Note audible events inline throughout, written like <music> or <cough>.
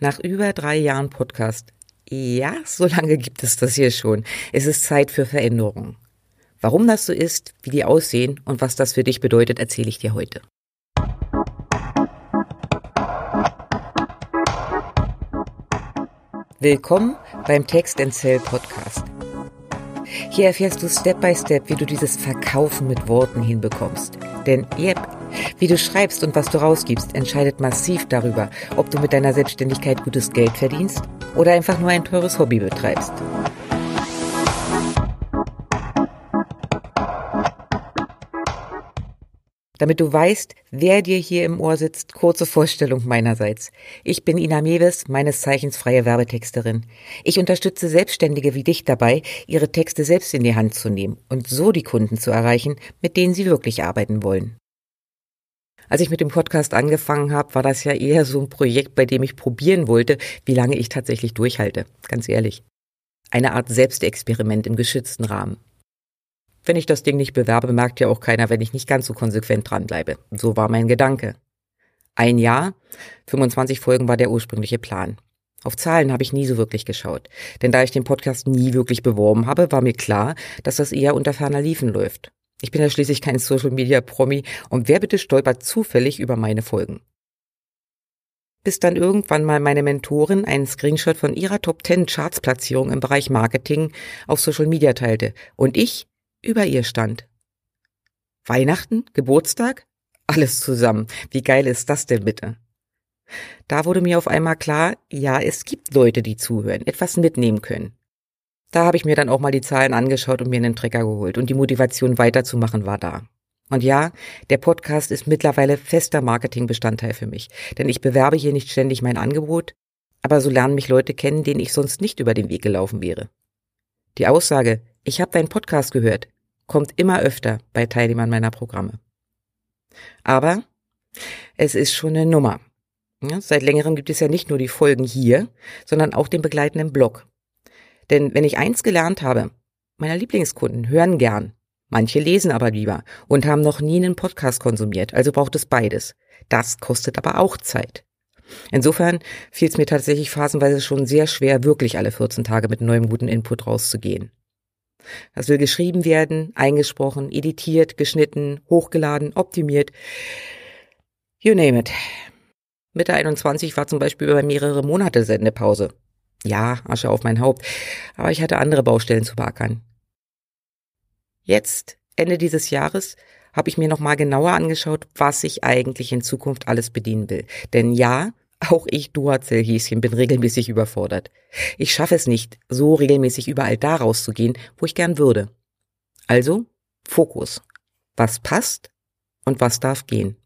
Nach über drei Jahren Podcast. Ja, so lange gibt es das hier schon. Es ist Zeit für Veränderungen. Warum das so ist, wie die aussehen und was das für dich bedeutet, erzähle ich dir heute. Willkommen beim Text Cell Podcast. Hier erfährst du Step by Step, wie du dieses Verkaufen mit Worten hinbekommst. Denn, yep, wie du schreibst und was du rausgibst, entscheidet massiv darüber, ob du mit deiner Selbstständigkeit gutes Geld verdienst oder einfach nur ein teures Hobby betreibst. Damit du weißt, wer dir hier im Ohr sitzt, kurze Vorstellung meinerseits. Ich bin Ina Mewes, meines Zeichens freie Werbetexterin. Ich unterstütze Selbstständige wie dich dabei, ihre Texte selbst in die Hand zu nehmen und so die Kunden zu erreichen, mit denen sie wirklich arbeiten wollen. Als ich mit dem Podcast angefangen habe, war das ja eher so ein Projekt, bei dem ich probieren wollte, wie lange ich tatsächlich durchhalte. Ganz ehrlich. Eine Art Selbstexperiment im geschützten Rahmen. Wenn ich das Ding nicht bewerbe, merkt ja auch keiner, wenn ich nicht ganz so konsequent dranbleibe. So war mein Gedanke. Ein Jahr, 25 Folgen war der ursprüngliche Plan. Auf Zahlen habe ich nie so wirklich geschaut. Denn da ich den Podcast nie wirklich beworben habe, war mir klar, dass das eher unter ferner Liefen läuft. Ich bin ja schließlich kein Social Media Promi und wer bitte stolpert zufällig über meine Folgen? Bis dann irgendwann mal meine Mentorin einen Screenshot von ihrer Top 10 Charts Platzierung im Bereich Marketing auf Social Media teilte und ich über ihr stand. Weihnachten? Geburtstag? Alles zusammen. Wie geil ist das denn bitte? Da wurde mir auf einmal klar, ja, es gibt Leute, die zuhören, etwas mitnehmen können. Da habe ich mir dann auch mal die Zahlen angeschaut und mir einen Trecker geholt und die Motivation weiterzumachen war da. Und ja, der Podcast ist mittlerweile fester Marketingbestandteil für mich, denn ich bewerbe hier nicht ständig mein Angebot, aber so lernen mich Leute kennen, denen ich sonst nicht über den Weg gelaufen wäre. Die Aussage, ich habe deinen Podcast gehört, kommt immer öfter bei Teilnehmern meiner Programme. Aber es ist schon eine Nummer. Seit längerem gibt es ja nicht nur die Folgen hier, sondern auch den begleitenden Blog. Denn wenn ich eins gelernt habe, meine Lieblingskunden hören gern, manche lesen aber lieber und haben noch nie einen Podcast konsumiert, also braucht es beides. Das kostet aber auch Zeit. Insofern fiel es mir tatsächlich phasenweise schon sehr schwer, wirklich alle 14 Tage mit neuem guten Input rauszugehen. Das will geschrieben werden, eingesprochen, editiert, geschnitten, hochgeladen, optimiert. You name it. Mitte 21 war zum Beispiel über mehrere Monate Sendepause. Ja, Asche auf mein Haupt, aber ich hatte andere Baustellen zu beackern. Jetzt, Ende dieses Jahres, habe ich mir nochmal genauer angeschaut, was ich eigentlich in Zukunft alles bedienen will. Denn ja, auch ich, Duracell-Häschen, bin regelmäßig überfordert. Ich schaffe es nicht, so regelmäßig überall da rauszugehen, wo ich gern würde. Also, Fokus. Was passt und was darf gehen?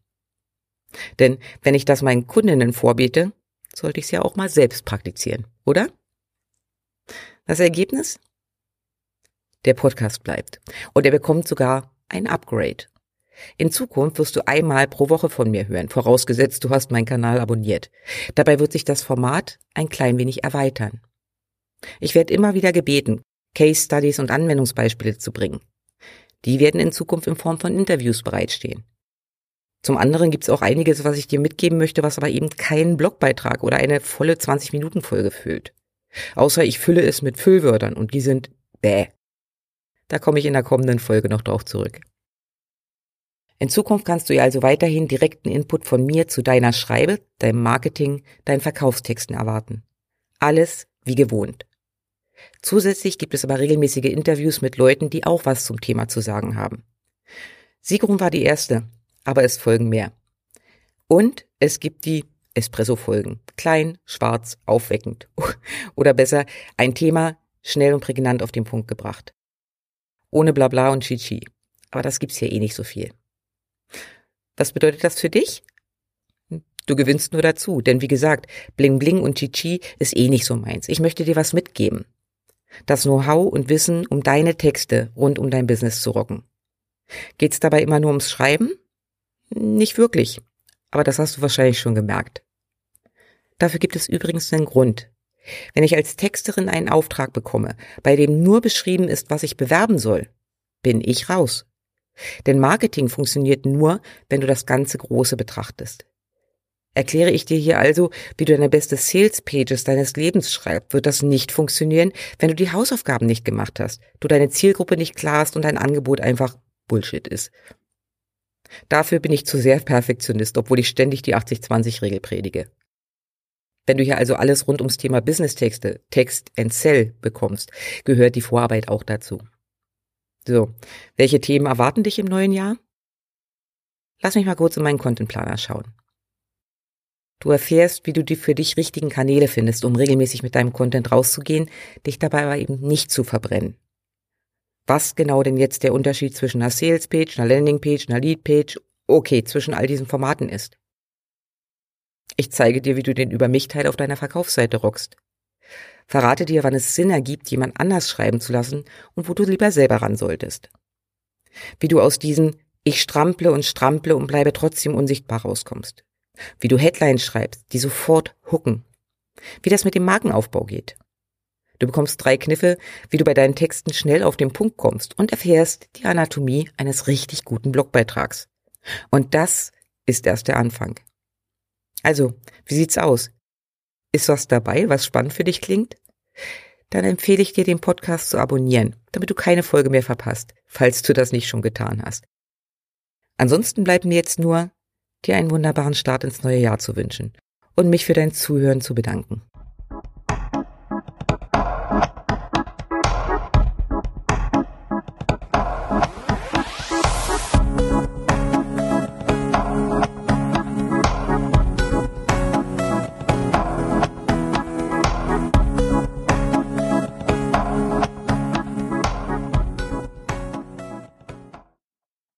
Denn wenn ich das meinen Kundinnen vorbiete, sollte ich es ja auch mal selbst praktizieren, oder? Das Ergebnis? Der Podcast bleibt. Und er bekommt sogar ein Upgrade. In Zukunft wirst du einmal pro Woche von mir hören, vorausgesetzt du hast meinen Kanal abonniert. Dabei wird sich das Format ein klein wenig erweitern. Ich werde immer wieder gebeten, Case Studies und Anwendungsbeispiele zu bringen. Die werden in Zukunft in Form von Interviews bereitstehen. Zum anderen gibt es auch einiges, was ich dir mitgeben möchte, was aber eben keinen Blogbeitrag oder eine volle 20-Minuten-Folge füllt. Außer ich fülle es mit Füllwörtern und die sind bäh. Da komme ich in der kommenden Folge noch drauf zurück. In Zukunft kannst du ja also weiterhin direkten Input von mir zu deiner Schreibe, deinem Marketing, deinen Verkaufstexten erwarten. Alles wie gewohnt. Zusätzlich gibt es aber regelmäßige Interviews mit Leuten, die auch was zum Thema zu sagen haben. Sigrun war die erste, aber es folgen mehr. Und es gibt die Espresso-Folgen. Klein, schwarz, aufweckend. <laughs> Oder besser, ein Thema schnell und prägnant auf den Punkt gebracht. Ohne Blabla und Chichi. Aber das gibt's hier eh nicht so viel. Was bedeutet das für dich? Du gewinnst nur dazu, denn wie gesagt, Bling Bling und Chichi ist eh nicht so meins. Ich möchte dir was mitgeben. Das Know-how und Wissen, um deine Texte rund um dein Business zu rocken. Geht's dabei immer nur ums Schreiben? Nicht wirklich. Aber das hast du wahrscheinlich schon gemerkt. Dafür gibt es übrigens einen Grund. Wenn ich als Texterin einen Auftrag bekomme, bei dem nur beschrieben ist, was ich bewerben soll, bin ich raus. Denn Marketing funktioniert nur, wenn du das ganze Große betrachtest. Erkläre ich dir hier also, wie du deine beste Sales Pages deines Lebens schreibst, wird das nicht funktionieren, wenn du die Hausaufgaben nicht gemacht hast, du deine Zielgruppe nicht klar hast und dein Angebot einfach Bullshit ist. Dafür bin ich zu sehr Perfektionist, obwohl ich ständig die 80-20-Regel predige. Wenn du hier also alles rund ums Thema Business-Texte, Text and Sell bekommst, gehört die Vorarbeit auch dazu. So, welche Themen erwarten dich im neuen Jahr? Lass mich mal kurz in meinen Contentplaner schauen. Du erfährst, wie du die für dich richtigen Kanäle findest, um regelmäßig mit deinem Content rauszugehen, dich dabei aber eben nicht zu verbrennen. Was genau denn jetzt der Unterschied zwischen einer Sales-Page, einer Landing-Page, einer Lead-Page, okay, zwischen all diesen Formaten ist. Ich zeige dir, wie du den Über mich-Teil auf deiner Verkaufsseite rockst. Verrate dir, wann es Sinn ergibt, jemand anders schreiben zu lassen und wo du lieber selber ran solltest. Wie du aus diesen Ich strample und strample und bleibe trotzdem unsichtbar rauskommst. Wie du Headlines schreibst, die sofort hucken. Wie das mit dem Markenaufbau geht. Du bekommst drei Kniffe, wie du bei deinen Texten schnell auf den Punkt kommst und erfährst die Anatomie eines richtig guten Blogbeitrags. Und das ist erst der Anfang. Also, wie sieht's aus? Ist was dabei, was spannend für dich klingt? Dann empfehle ich dir, den Podcast zu abonnieren, damit du keine Folge mehr verpasst, falls du das nicht schon getan hast. Ansonsten bleibt mir jetzt nur, dir einen wunderbaren Start ins neue Jahr zu wünschen und mich für dein Zuhören zu bedanken.